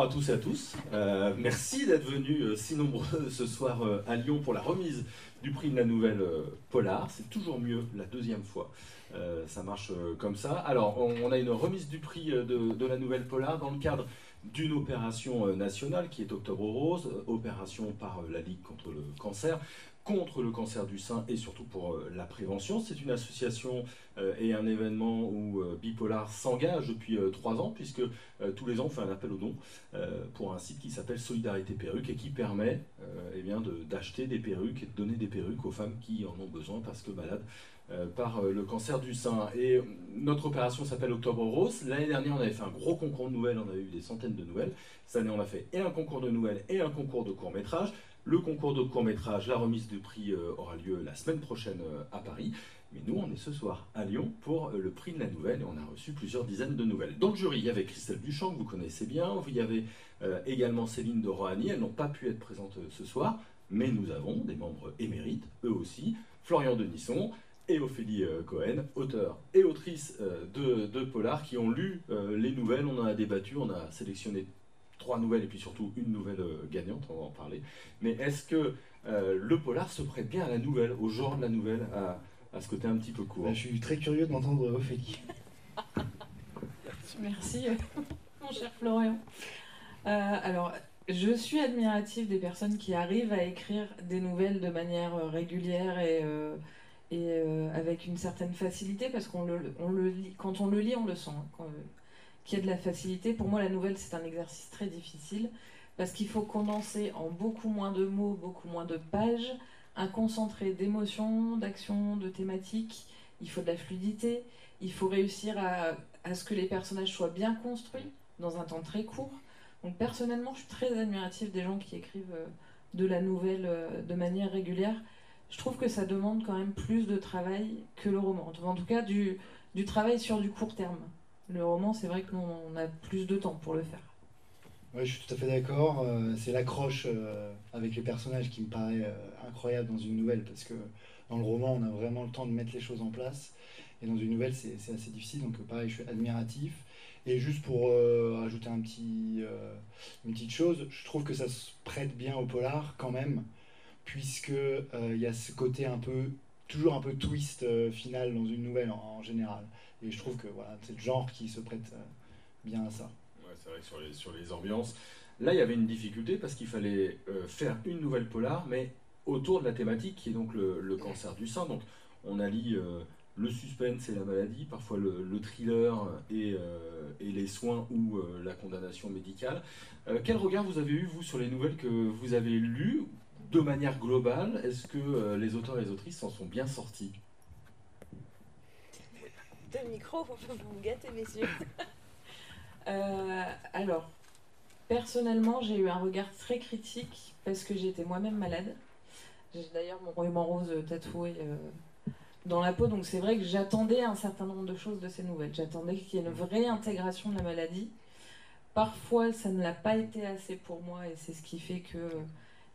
bonsoir à tous et à tous. Euh, merci d'être venus euh, si nombreux ce soir euh, à Lyon pour la remise du prix de la nouvelle Polar. C'est toujours mieux la deuxième fois. ça marche comme ça. Alors, on, a une remise du prix de, de, la nouvelle Polar dans le cadre d'une opération nationale qui est Octobre Rose, opération par la Ligue contre le cancer contre le cancer du sein et surtout pour euh, la prévention. C'est une association euh, et un événement où euh, Bipolar s'engage depuis trois ans, puisque tous les ans on fait un appel aux dons pour un site qui s'appelle Solidarité Perruque et qui permet eh bien, d'acheter des perruques et de donner des perruques aux femmes qui en ont besoin parce que malades par le cancer du sein. Et notre opération s'appelle Octobre Rose. L'année dernière, on avait fait un gros concours de nouvelles, on avait eu des centaines de nouvelles. Cette année, on a fait et un concours de nouvelles et un concours de court métrage. Le concours de court métrage, la remise du prix euh, aura lieu la semaine prochaine euh, à Paris. Mais nous, on est ce soir à Lyon pour euh, le prix de la nouvelle et on a reçu plusieurs dizaines de nouvelles. Dans le jury, il y avait Christelle Duchamp, que vous connaissez bien. Il y avait également Céline de Rohani. Elles n'ont pas pu être présentes ce soir, mais nous avons des membres émérites, eux aussi. Florian Denisson et Ophélie Cohen, auteurs et autrices de, de Polar, qui ont lu les nouvelles. On en a débattu, on a sélectionné trois nouvelles et puis surtout une nouvelle euh, gagnante, on va en parler. Mais est-ce que euh, le polar se prête bien à la nouvelle, au genre de la nouvelle, à, ce côté un petit peu court? Bah, Je suis très curieux de m'entendre Ophélie. Merci, mon cher Florian. Euh, alors, je suis admirative des personnes qui arrivent à écrire des nouvelles de manière régulière et, et avec une certaine facilité, parce qu'on le, le lit, quand on le lit, on le sent. Hein, qui a de la facilité. Pour moi, la nouvelle, c'est un exercice très difficile parce qu'il faut condenser en beaucoup moins de mots, beaucoup moins de pages, un concentré d'émotions, d'actions, de thématiques. Il faut de la fluidité. Il faut réussir à, à, ce que les personnages soient bien construits dans un temps très court. Donc personnellement, je suis très admirative des gens qui écrivent euh, de la nouvelle euh, de manière régulière. Je trouve que ça demande quand même plus de travail que le roman. En tout cas, du, du travail sur du court terme. Le roman, c'est vrai que on a plus de temps pour le faire. Oui, je suis tout à fait d'accord. Euh, c'est l'accroche euh, avec les personnages qui me paraît euh, incroyable dans une nouvelle, parce que dans le roman, on a vraiment le temps de mettre les choses en place. Et dans une nouvelle, c'est assez difficile. Donc, pareil, je suis admiratif. Et juste pour ajouter une petite chose, je trouve que ça se prête bien au polar quand même, puisque il y a ce côté un peu, toujours un peu twist final dans une nouvelle en général. Et je trouve que voilà, c'est le genre qui se prête euh, bien à ça. Ouais, c'est vrai que sur les, sur les ambiances, là il y avait une difficulté parce qu'il fallait euh, faire une nouvelle polar, mais autour de la thématique qui est donc le, cancer du sein. Donc on allie euh, le suspense et la maladie, parfois le, thriller et, et, les soins ou la condamnation médicale. quel regard vous avez eu, vous, sur les nouvelles que vous avez lues de manière globale? Est-ce que les auteurs et les autrices s'en sont bien sortis? Deux micros, vous me gâter, messieurs. euh, alors, personnellement, j'ai eu un regard très critique parce que j'étais moi-même malade. J'ai d'ailleurs mon ruban rose tatoué euh, dans la peau, donc c'est vrai que j'attendais un certain nombre de choses de ces nouvelles. J'attendais qu'il y ait une vraie intégration de la maladie. Parfois, ça ne l'a pas été assez pour moi et c'est ce qui fait que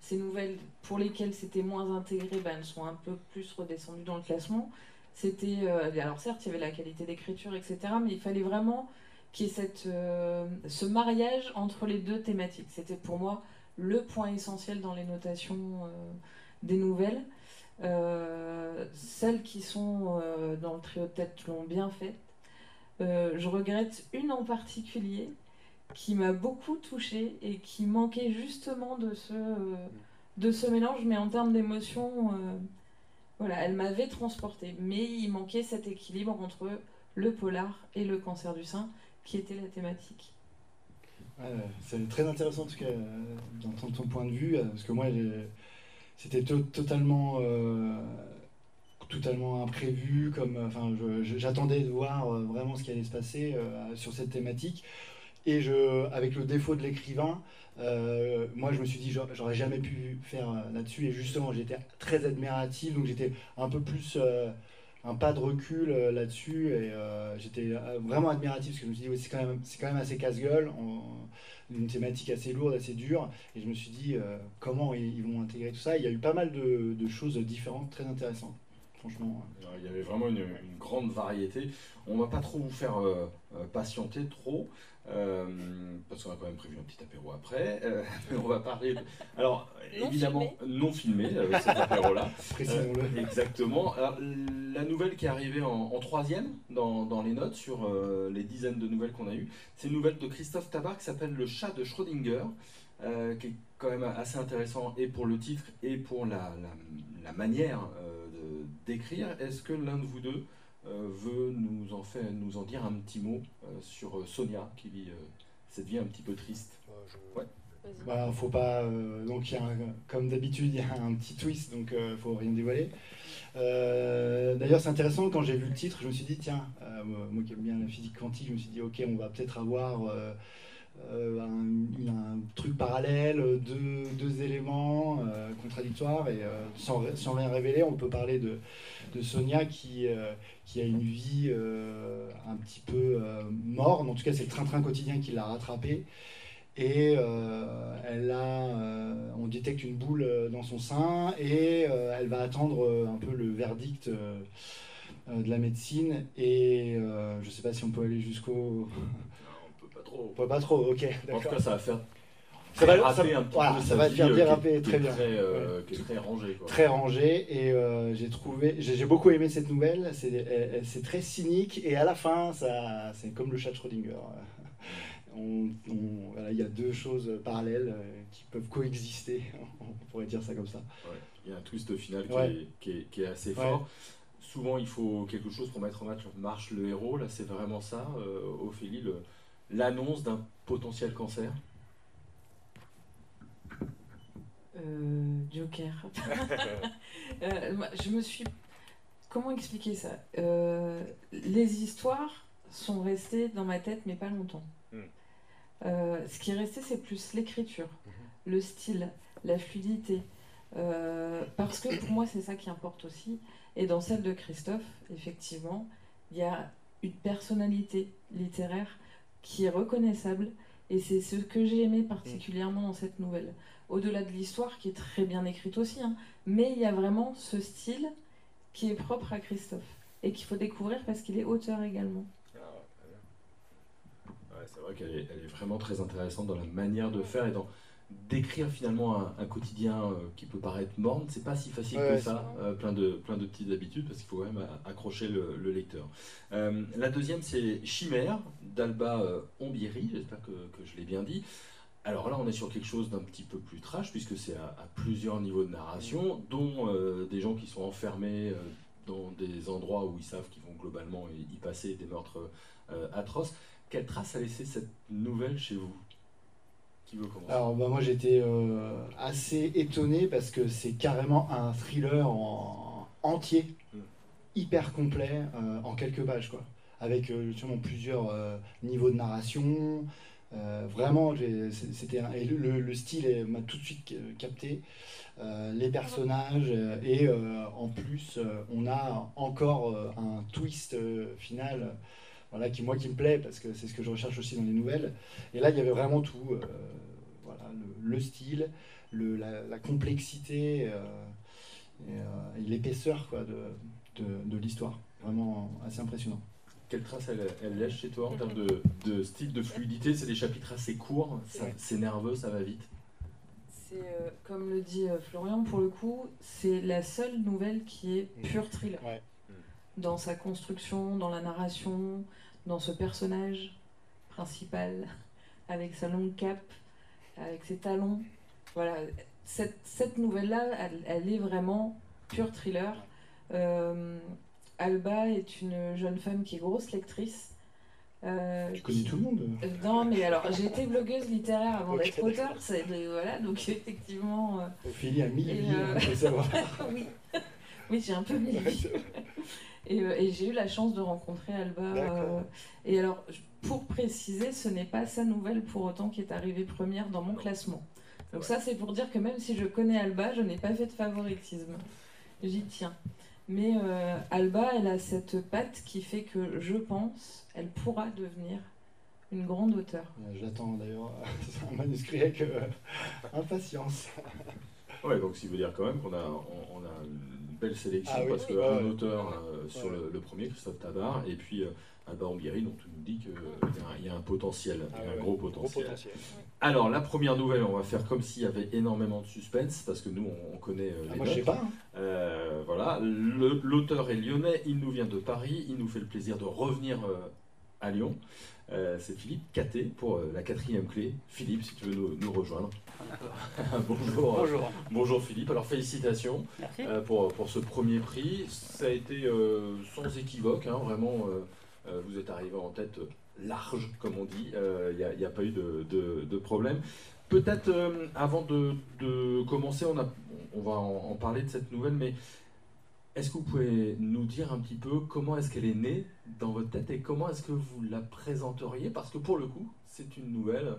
ces nouvelles pour lesquelles c'était moins intégré, ben, elles sont un peu plus redescendues dans le classement. C'était, euh, alors certes, il y avait la qualité d'écriture, etc., mais il fallait vraiment qu'il y ait cette, euh, ce mariage entre les deux thématiques. C'était pour moi le point essentiel dans les notations euh, des nouvelles. celles qui sont dans le trio de tête l'ont bien fait. je regrette une en particulier qui m'a beaucoup touchée et qui manquait justement de ce, de ce mélange, mais en termes d'émotion, voilà, elle m'avait transportée, mais il manquait cet équilibre entre le polar et le cancer du sein, qui était la thématique. c'est très intéressant en tout cas d'entendre ton point de vue, parce que moi c'était totalement, euh, totalement imprévu, comme, j'attendais de voir euh, vraiment ce qui allait se passer euh, sur cette thématique. Et je, avec le défaut de l'écrivain, euh, moi je me suis dit j'aurais jamais pu faire euh, là-dessus. Et justement, j'étais très admiratif, donc j'étais un peu plus euh, un pas de recul là-dessus. Et j'étais vraiment admiratif parce que je me suis dit c'est quand, même, quand même assez casse-gueule, une thématique assez lourde, assez dure. Et je me suis dit comment ils, vont intégrer tout ça. Il y a eu pas mal de choses différentes, très intéressantes. Franchement. Il y avait vraiment une, une grande variété. On va pas trop vous faire euh, euh, patienter trop, euh, parce qu'on a quand même prévu un petit apéro après. euh, mais on va parler. Alors, Non évidemment, non filmé, euh, cet apéro-là. Précisons-le. Euh, exactement. Alors, la nouvelle qui est arrivée en, en troisième dans, dans les notes sur euh, les dizaines de nouvelles qu'on a eues, c'est une nouvelle de Christophe Tabar qui s'appelle Le chat de Schrödinger, euh, qui est quand même assez intéressant et pour le titre et pour la, la- la manière euh, d'écrire. Est-ce que l'un de vous deux euh, veut nous en, faire, nous en dire un petit mot euh, sur euh, Sonia qui vit euh, cette vie un petit peu triste? Ouais. Voilà, faut pas. euh, donc, il y a un- comme d'habitude, il y a un petit twist, donc euh, faut rien dévoiler. Euh, D'ailleurs, c'est intéressant, quand j'ai vu le titre, je me suis dit, tiens, euh, moi qui aime bien la physique quantique, je me suis dit, ok, on va peut-être avoir un, une- un truc parallèle, deux, deux éléments euh, contradictoires, et euh, sans, sans rien révéler, on peut parler de, de Sonia qui, euh, qui a une vie euh, un petit peu euh, morne, en tout cas, c'est le train-train quotidien qui l'a rattrapée. Et euh, elle a, euh, on détecte une boule euh, dans son sein et euh, elle va attendre euh, un peu le verdict euh, euh, de la médecine. Et euh, je sais pas si on peut aller jusqu'au. Pas trop. Pas ok, En tout cas, ça va faire Ça va- ça- un voilà, peu ça va faire euh, déraper est très bien. Très, euh, qui est très rangé. Quoi. Très rangé et euh, j'ai trouvé, j'ai beaucoup aimé cette nouvelle. C'est très cynique et à la fin, ça, c'est comme le chat de Schrödinger. On- on- voilà, il y a deux choses parallèles euh, qui peuvent coexister. On pourrait dire ça comme ça. Ouais, Il y a un twist final qui, est, qui, est, qui est assez fort. Souvent, il faut quelque chose pour mettre en marche, marche le héros. Là, c'est vraiment ça, euh, Ophélie, le- l'annonce d'un potentiel cancer. Euh, Joker. Euh, je me suis. Comment expliquer ça? Euh, Les histoires sont restées dans ma tête, mais pas longtemps. Hmm. Ce qui est resté, c'est plus l'écriture, le style, la fluidité. Parce que pour moi, c'est ça qui importe aussi. Et dans celle de Christophe, effectivement, il y a une personnalité littéraire qui est reconnaissable. Et c'est ce que j'ai aimé particulièrement dans cette nouvelle. Au-delà de l'histoire, qui est très bien écrite aussi, hein, mais il y a vraiment ce style qui est propre à Christophe et qu'il faut découvrir parce qu'il est auteur également. Ah c'est vrai qu'elle est, est vraiment très intéressante dans la manière de faire et dans d'écrire finalement un, un quotidien euh, qui peut paraître morne. C'est pas si facile Ouais, que ça, euh, plein, de, plein de petites habitudes parce qu'il faut quand même a- accrocher le, le lecteur. Euh, la deuxième, c'est Chimère d'Alba euh, Ombieri, j'espère que, que je l'ai bien dit. Alors là, on est sur quelque chose d'un petit peu plus trash, puisque c'est à, à plusieurs niveaux de narration, dont euh, des gens qui sont enfermés euh, dans des endroits où ils savent qu'ils vont globalement y y passer des meurtres euh, atroces. Quelle trace a laissé cette nouvelle chez vous? Qui veut commencer Alors bah, moi j'étais euh, assez étonné parce que c'est carrément un thriller en entier, Mm. hyper complet, euh, en quelques pages quoi. Avec euh, justement plusieurs niveaux de narration. Vraiment, c'était et le, le- le style m'a tout de suite capté. Les personnages et en plus on a encore un twist final voilà, qui moi qui me plaît parce que c'est ce que je recherche aussi dans les nouvelles et là il y avait vraiment tout euh, voilà, le, le style le, la, la complexité euh, et, euh, et l'épaisseur quoi, de, de, de l'histoire vraiment assez impressionnant Quelle trace elle, elle laisse chez toi en termes de, de style, de fluidité? C'est des chapitres assez courts, c'est nerveux, ça va vite. C'est euh, comme le dit euh, Florian, pour le coup, c'est la seule nouvelle qui est pure thriller. Ouais. Dans sa construction, dans la narration, dans ce personnage principal, avec sa longue cape, avec ses talons. Voilà, cette, cette nouvelle-là, elle, elle est vraiment pure thriller. Euh, Alba est une jeune femme qui est grosse lectrice. Euh, tu connais qui- tout le monde euh, Non, mais alors j'ai été blogueuse littéraire avant d'être auteur, c'est- voilà, donc effectivement, euh, Ophélie a euh, il faut savoir oui, oui j'ai un peu mis. Et, euh, et j'ai eu la chance de rencontrer Alba. Euh, et alors, pour préciser, ce n'est pas sa nouvelle pour autant qui est arrivée première dans mon classement. Donc ça, c'est pour dire que même si je connais Alba, je n'ai pas fait de favoritisme. J'y tiens. Mais euh, Alba, elle a cette patte qui fait que je pense, elle pourra devenir une grande auteure. J'attends d'ailleurs un manuscrit avec euh, impatience. Ouais, donc ça veut dire quand même qu'on a, on, on a une belle sélection Ah oui, parce oui. qu'un ouais. auteur euh, sur le, le premier, Christophe Tabar, et puis euh, Alba Ambiri, dont tu nous dis qu'il y, a un potentiel, Ah y un gros Gros potentiel. Alors, la première nouvelle, on va faire comme s'il y avait énormément de suspense, parce que nous, on, on connaît euh, Ah, les moi, je sais pas. hein. Euh, voilà, l'auteur est lyonnais, il nous vient de Paris, il nous fait le plaisir de revenir euh, à Lyon. Euh, c'est Philippe Caté pour euh, la quatrième clé. Philippe, si tu veux nous, nous rejoindre. bonjour, euh, Bonjour. bonjour Philippe, alors félicitations euh, pour, pour ce premier prix. Ça a été sans équivoque, hein, vraiment, vous êtes arrivé en tête large, comme on dit, il n'y a, pas eu de, de- de problème. Peut-être avant de, de commencer, on, a, on va en, en parler de cette nouvelle, mais est-ce que vous pouvez nous dire un petit peu comment est-ce qu'elle est née dans votre tête et comment est-ce que vous la présenteriez? Parce que pour le coup, c'est une nouvelle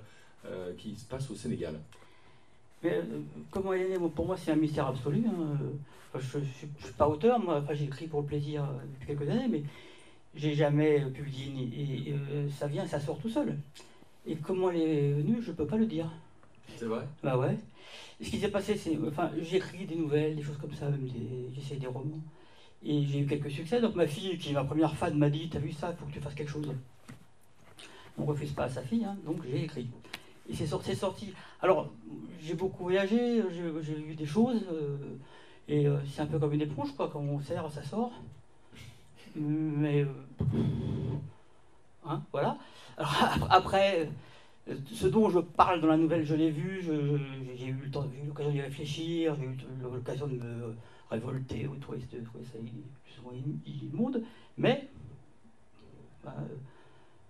euh, qui se passe au Sénégal. Mais, euh, comment elle est née? Pour moi, c'est un mystère absolu. hein. Enfin, je ne suis pas auteur, moi. Enfin, j'écris pour le plaisir euh, depuis quelques années, mais j'ai jamais publié. ni- Et, euh, ça vient, ça sort tout seul. Et comment elle est venue, je ne peux pas le dire. C'est vrai? Bah ouais. Ce qui s'est passé, c'est. Enfin, j'écris des nouvelles, des choses comme ça, même des, j'essaie des romans. Et j'ai eu quelques succès. Donc ma fille, qui est ma première fan, m'a dit T'as vu ça, il faut que tu fasses quelque chose. On ne refuse pas à sa fille, hein, donc j'ai écrit. Et c'est sorti. Alors, j'ai beaucoup voyagé, j'ai, j'ai vu des choses. euh, et euh, c'est un peu comme une éponge, quoi. Quand on serre, ça sort. Mais. euh, hein, voilà. Alors après. Ce dont je parle dans la nouvelle, je l'ai vu, j'ai eu l'occasion d'y réfléchir, j'ai eu l'occasion de me révolter ou de trouver, ça plus ou moins immonde, mais bah,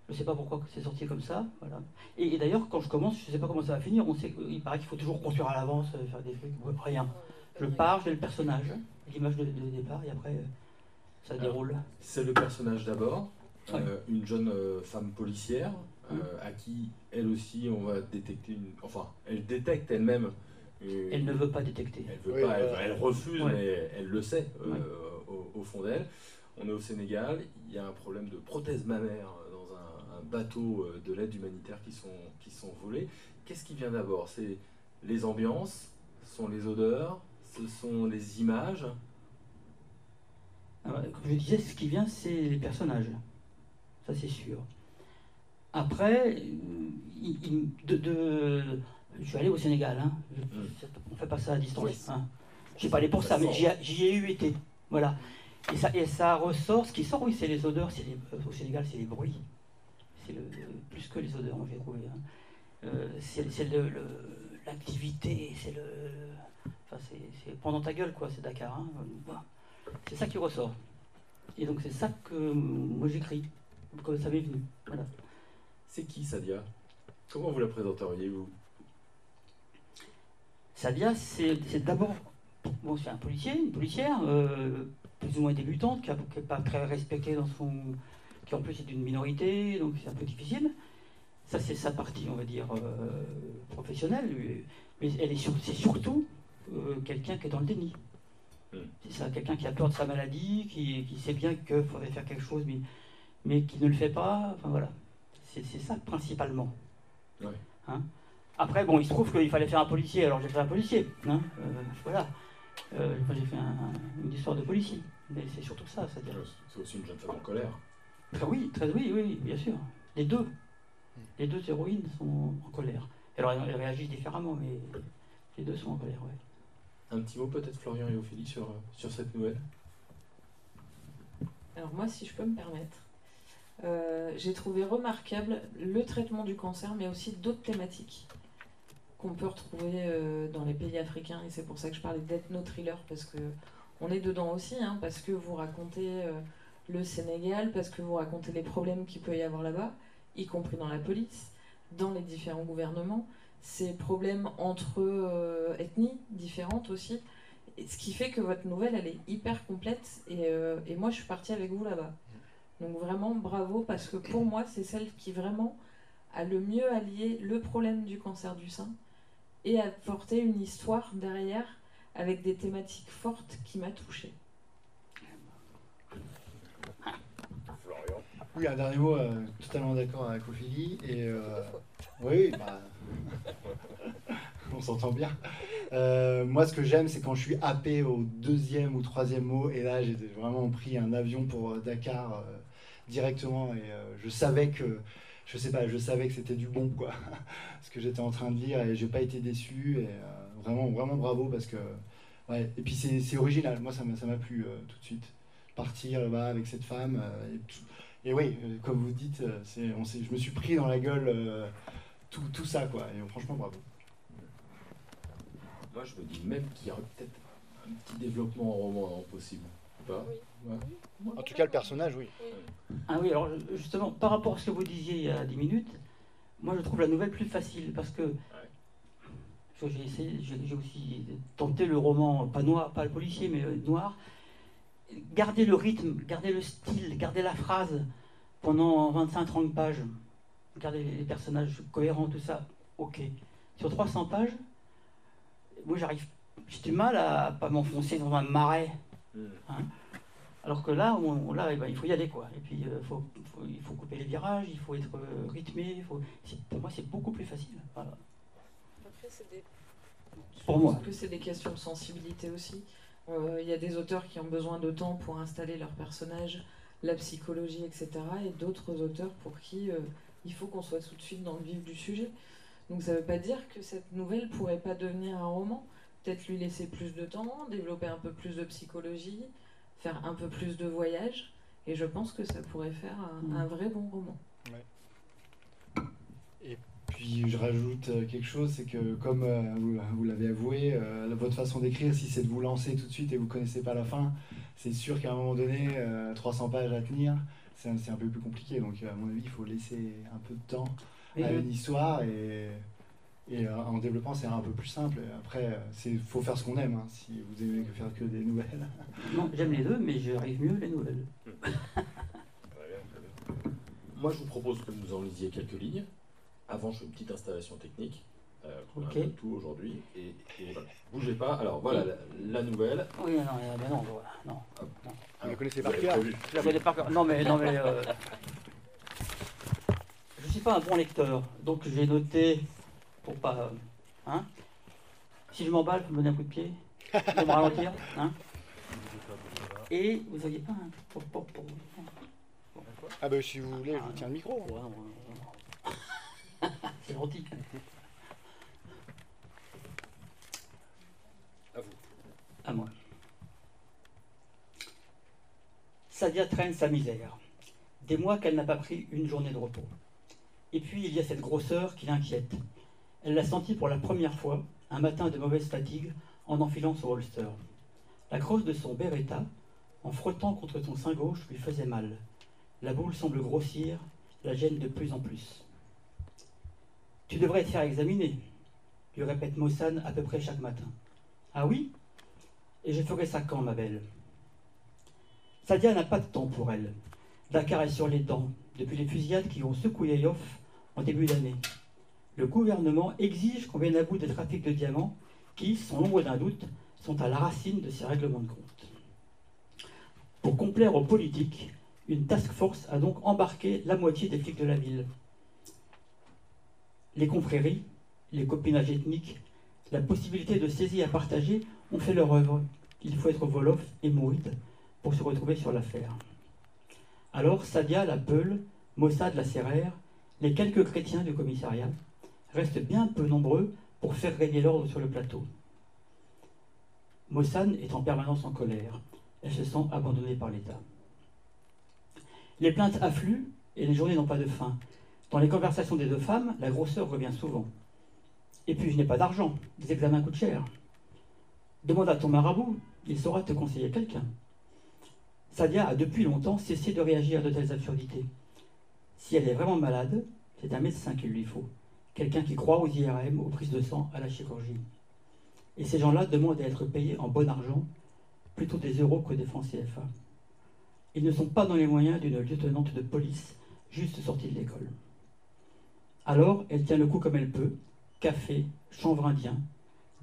je ne sais pas pourquoi c'est sorti comme ça. Voilà. Et, et d'ailleurs, quand je commence, je ne sais pas comment ça va finir, on sait, il paraît qu'il faut toujours construire à l'avance, euh, faire des trucs, ouais, rien. Je pars, j'ai le personnage, l'image de, de départ, et après, ça déroule. C'est le personnage d'abord, Ouais. euh, une jeune euh, femme policière, euh, à qui elle aussi on va détecter une. Enfin, elle détecte elle-même. une- Elle ne veut pas détecter. Elle, veut Oui, pas, elle, voilà. elle refuse, Ouais. mais elle le sait euh, Ouais. au, au fond d'elle. On est au Sénégal, il y a un problème de prothèse mammaire dans un, un bateau euh, de l'aide humanitaire qui sont, qui sont volés. Qu'est-ce qui vient d'abord? C'est les ambiances, ce sont les odeurs, ce sont les images? Alors, comme je disais, ce qui vient, c'est les personnages. Ça, c'est sûr. Après, il- il- de, de- je suis allé au Sénégal. Hein. Je- Mm. On fait pas ça à distance. Hein. Je suis pas allé pour Ça mais j'y ai- eu été. Voilà. Et ça, et ça ressort. Ce qui sort, oui, c'est les odeurs. Les- euh, au Sénégal, c'est les bruits. C'est le, plus que les odeurs, j'ai trouvé. hein. Euh, c'est l'activité, c'est le. Enfin, c'est pendant ta gueule, quoi. C'est Dakar. hein. C'est ça qui ressort. Et donc c'est ça que moi j'écris, comme ça m'est venu. Voilà. C'est qui Sadia? Comment vous la présenteriez-vous? Sadia, c'est d'abord, bon, c'est un policier, une policière, euh, plus ou moins débutante, qui n'est pas très respectée dans son. qui en plus est d'une minorité, donc c'est un peu difficile. Ça, c'est sa partie, on va dire, euh, professionnelle. Mais elle est sur- c'est surtout euh, quelqu'un qui est dans le déni. Mm. C'est ça, quelqu'un qui a peur de sa maladie, qui, qui sait bien qu'il faudrait faire quelque chose, mais, mais qui ne le fait pas. Enfin voilà. C'est ça principalement. Ouais. Hein Après, bon, il se trouve qu'il fallait faire un policier, alors j'ai fait un policier. Hein Euh, voilà. Euh, j'ai fait un- une histoire de policier. Mais c'est surtout ça, c'est-à-dire. C'est aussi une jeune femme en colère. Très oui, très oui, oui, bien sûr. Les deux. Les deux héroïnes sont en colère. Alors elles, elles réagissent différemment, mais les deux sont en colère, ouais. Un petit mot peut-être Florian et Ophélie sur, euh, sur cette nouvelle? Alors moi, si je peux me permettre, euh, j'ai trouvé remarquable le traitement du cancer, mais aussi d'autres thématiques qu'on peut retrouver euh, dans les pays africains. Et c'est pour ça que je parlais d'ethno-thriller, parce que on est dedans aussi, hein, parce que vous racontez euh, le Sénégal, parce que vous racontez les problèmes qu'il peut y avoir là-bas, y compris dans la police, dans les différents gouvernements, ces problèmes entre ethnies différentes aussi. Ce qui fait que votre nouvelle, elle est hyper complète. Et moi, je suis partie avec vous là-bas. Donc vraiment, bravo, parce que pour moi, c'est celle qui vraiment a le mieux allié le problème du cancer du sein et apporté une histoire derrière avec des thématiques fortes qui m'a touchée. Florian. Oui, un dernier mot, euh, totalement d'accord avec Ophélie. Et euh, oui, bah, on s'entend bien. Euh, moi, ce que j'aime, c'est quand je suis happé au deuxième ou troisième mot, et là, j'ai vraiment pris un avion pour Dakar euh, directement, et je savais que, je sais pas, je savais que c'était du bon, quoi, ce que j'étais en train de lire, et j'ai pas été déçu, et vraiment, vraiment bravo, parce que, ouais, et puis c'est original, moi, ça m'a plu tout de suite. Partir là-bas avec cette femme, et, oui, comme vous dites, on je me suis pris dans la gueule tout, tout ça, quoi, et franchement, bravo. Moi je me dis même qu'il y aurait peut-être un petit développement en roman possible. Pas En tout cas, le personnage, oui. Ah oui, alors justement, par rapport à ce que vous disiez il y a 10 minutes, moi je trouve la nouvelle plus facile parce que j'ai essayé, j'ai aussi tenté le roman, pas noir, pas le policier, mais euh, noir. Garder le rythme, garder le style, garder la phrase pendant 25-30 pages, garder les personnages cohérents, tout ça, ok. Sur 300 pages, moi j'arrive, j'ai du mal à pas m'enfoncer dans un marais. Hein. Alors que là, on, là eh ben, il faut y aller quoi. Et puis euh, faut, il faut couper les virages, il faut être euh, rythmé. Faut... Pour moi, c'est beaucoup plus facile. Après, c'est des... Pour moi. que c'est des questions de sensibilité aussi. Euh, il y a des auteurs qui ont besoin de temps pour installer leur personnage, la psychologie, etc. Et d'autres auteurs pour qui il faut qu'on soit tout de suite dans le vif du sujet. Donc ça ne veut pas dire que cette nouvelle pourrait pas devenir un roman. Peut-être lui laisser plus de temps, développer un peu plus de psychologie, faire un peu plus de voyages. Et je pense que ça pourrait faire un, mm. vrai bon roman. Et puis je rajoute euh, quelque chose, c'est que comme euh, vous, l'avez avoué, euh, votre façon d'écrire, si c'est de vous lancer tout de suite et vous connaissez pas la fin, c'est sûr qu'à un moment donné, 300 pages à tenir, c'est un, peu plus compliqué. Donc à mon avis, il faut laisser un peu de temps à une histoire et, et euh, en développant c'est un peu plus simple. Après, il faut faire ce qu'on aime. Hein, si vous aimez que faire que des nouvelles. Non, j'aime les deux, mais j'arrive mieux les nouvelles. Moi, je vous propose que nous en lisiez quelques lignes. Avant, je fais une petite installation technique. Euh, on a tout aujourd'hui. Et, voilà. Bougez pas. Alors voilà la, nouvelle. Oui, non, mais non, voilà, non. Vous la connaissez par cœur Je la connais par cœur. Non, mais, non, mais euh, je suis pas un bon lecteur, donc j'ai noté pour pas. Hein si je m'emballe, vous me donnez un coup de pied pour me ralentir. Hein Et vous n'aviez pas un. Pour, pour, pour... Ah, ben si vous voulez, je vous tiens le micro. C'est gentil. À vous. À moi. Sadia traîne sa misère. Des mois qu'elle n'a pas pris une journée de repos. Et puis il y a cette grosseur qui l'inquiète. Elle l'a sentie pour la première fois, un matin de mauvaise fatigue, en enfilant son holster. La crosse de son beretta, en frottant contre son sein gauche, lui faisait mal. La boule semble grossir, la gêne de plus en plus. Tu devrais te faire examiner, lui répète Mossane à peu près chaque matin. Ah oui? Et je ferai ça quand, ma belle? Sadia n'a pas de temps pour elle. Dakar est sur les dents, depuis les fusillades qui ont secoué Yoff en début d'année. Le gouvernement exige qu'on vienne à bout des trafics de diamants qui, sans l'ombre d'un doute, sont à la racine de ces règlements de compte. Pour complaire aux politiques, une task force a donc embarqué la moitié des flics de la ville. Les confréries, les copinages ethniques, la possibilité de saisir et partager ont fait leur œuvre. Il faut être Volof et Mouride pour se retrouver sur l'affaire. Alors Sadia, la Peule, Mossad, la Serrère, les quelques chrétiens du commissariat restent bien peu nombreux pour faire régner l'ordre sur le plateau. Mossad est en permanence en colère. Elle se sent abandonnée par l'État. Les plaintes affluent et les journées n'ont pas de fin. Dans les conversations des deux femmes, la grosseur revient souvent. Et puis je n'ai pas d'argent, les examens coûtent cher. Demande à ton marabout, il saura te conseiller quelqu'un. Sadia a depuis longtemps cessé de réagir à de telles absurdités. Si elle est vraiment malade, c'est un médecin qu'il lui faut. Quelqu'un qui croit aux IRM, aux prises de sang, à la chirurgie. Et ces gens-là demandent à être payés en bon argent, plutôt des euros que des francs CFA. Ils ne sont pas dans les moyens d'une lieutenante de police juste sortie de l'école. Alors, elle tient le coup comme elle peut. Café, chanvre indien,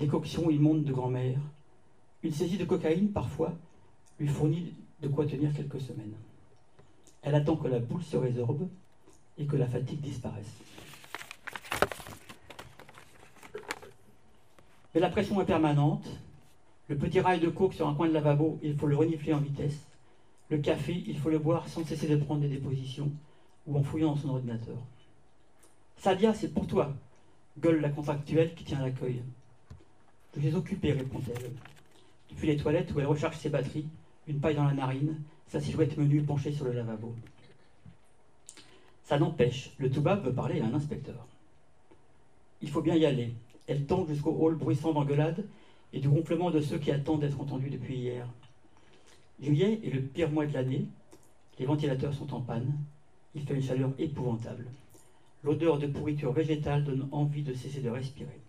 décoction immonde de grand-mère. Une saisie de cocaïne, parfois, lui fournit de quoi tenir quelques semaines. Elle attend que la boule se résorbe et que la fatigue disparaisse. Mais la pression est permanente. Le petit rail de coke sur un coin de lavabo, il faut le renifler en vitesse. Le café, il faut le boire sans cesser de prendre des dépositions ou en fouillant dans son ordinateur. Sadia, c'est pour toi, gueule la contractuelle qui tient l'accueil. Je suis occupée, répond-elle. Depuis les toilettes où elle recharge ses batteries, une paille dans la narine, sa silhouette menue penchée sur le lavabo. Ça n'empêche, le Toubab veut parler à un inspecteur. Il faut bien y aller. Elle tend jusqu'au hall bruissant d'engueulade et du ronflement de ceux qui attendent d'être entendus depuis hier. Juillet est le pire mois de l'année. Les ventilateurs sont en panne. Il fait une chaleur épouvantable. L'odeur de pourriture végétale donne envie de cesser de respirer.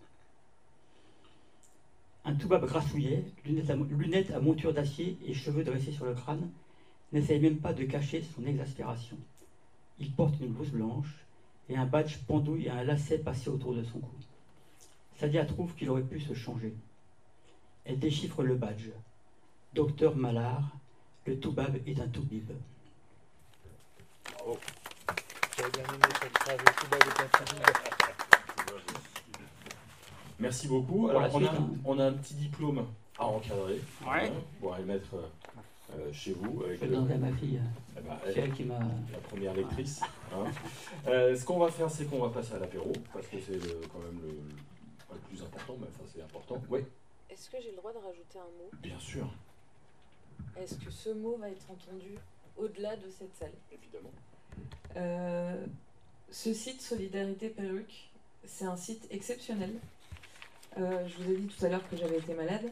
Un toubab grassouillet, lunettes à, à monture d'acier et cheveux dressés sur le crâne, n'essaye même pas de cacher son exaspération. Il porte une blouse blanche et un badge pendouille et un lacet passé autour de son cou. Sadia trouve qu'il aurait pu se changer. Elle déchiffre le badge. Docteur Malard, le toubab est un toubib. Bravo. J'avais bien aimé cette phrase, le Toubab est un toubib. Merci beaucoup. Alors, on, a, hein. on a un petit diplôme à encadrer. Ouais. Hein, Pour aller mettre euh, euh, chez vous. Avec Je le- à ma fille. eh ben, C'est elle qui m'a. la première lectrice. hein. Euh, ce qu'on va faire, c'est qu'on va passer à l'apéro, parce que c'est quand même le, pas le plus important, mais enfin c'est important. Oui, Est-ce que j'ai le droit de rajouter un mot? Bien sûr, Est-ce que ce mot va être entendu au-delà de cette salle? Évidemment. Euh, ce site Solidarité Perruque, c'est un site exceptionnel. Euh, je vous ai dit tout à l'heure que j'avais été malade.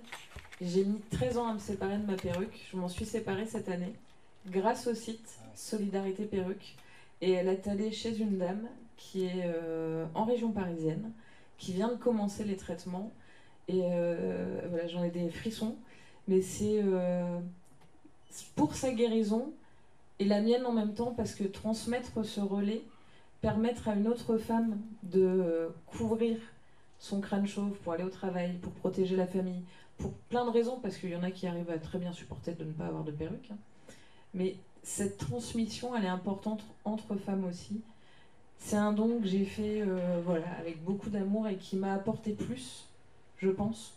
J'ai mis 13 ans à me séparer de ma perruque. Je m'en suis séparée cette année grâce au site Solidarité Perruque. Et elle est allée chez une dame qui est euh, en région parisienne, qui vient de commencer les traitements. Et euh, voilà, j'en ai des frissons. Mais c'est euh, pour sa guérison et la mienne en même temps parce que transmettre ce relais, permettre à une autre femme de euh, couvrir son crâne chauve pour aller au travail, pour protéger la famille, pour plein de raisons, parce qu'il y en a qui arrivent à très bien supporter de ne pas avoir de perruque. hein. Mais cette transmission, elle est importante entre femmes aussi. C'est un don que j'ai fait euh, voilà, avec beaucoup d'amour et qui m'a apporté plus, je pense,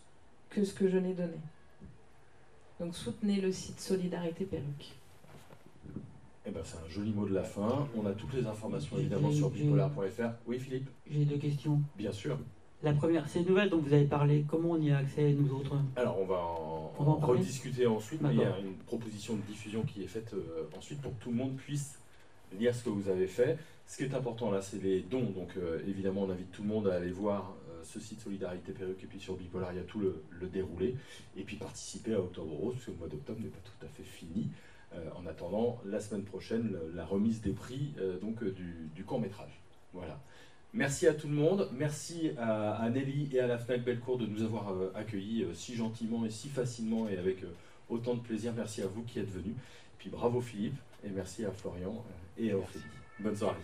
que ce que je n'ai donné. Donc soutenez le site Solidarité Perruque. Eh ben, c'est un joli mot de la fin. On a toutes les informations évidemment sur bipolar.fr. Oui, Philippe? J'ai deux questions. Bien sûr. La première, ces nouvelles dont vous avez parlé, comment on y a accès, nous autres? Alors, on va en, On va en en parler? rediscuter ensuite, mais il y a une proposition de diffusion qui est faite euh, ensuite pour que tout le monde puisse lire ce que vous avez fait. Ce qui est important là, c'est les dons. Donc, euh, évidemment, on invite tout le monde à aller voir euh, ce site Solidarité Perruque et puis sur Bipolar, il y a tout le, le déroulé. Et puis participer à Octobre Rose, parce que le mois d'octobre n'est pas tout à fait fini. Euh, en attendant, la semaine prochaine, la remise des prix donc, du, du court métrage. Voilà. Merci à tout le monde. Merci à, Nelly et à la FNAC Bellecour de nous avoir accueillis si gentiment et si facilement et avec autant de plaisir. Merci à vous qui êtes venus. Puis bravo Philippe et merci à Florian et Merci. Bonne soirée.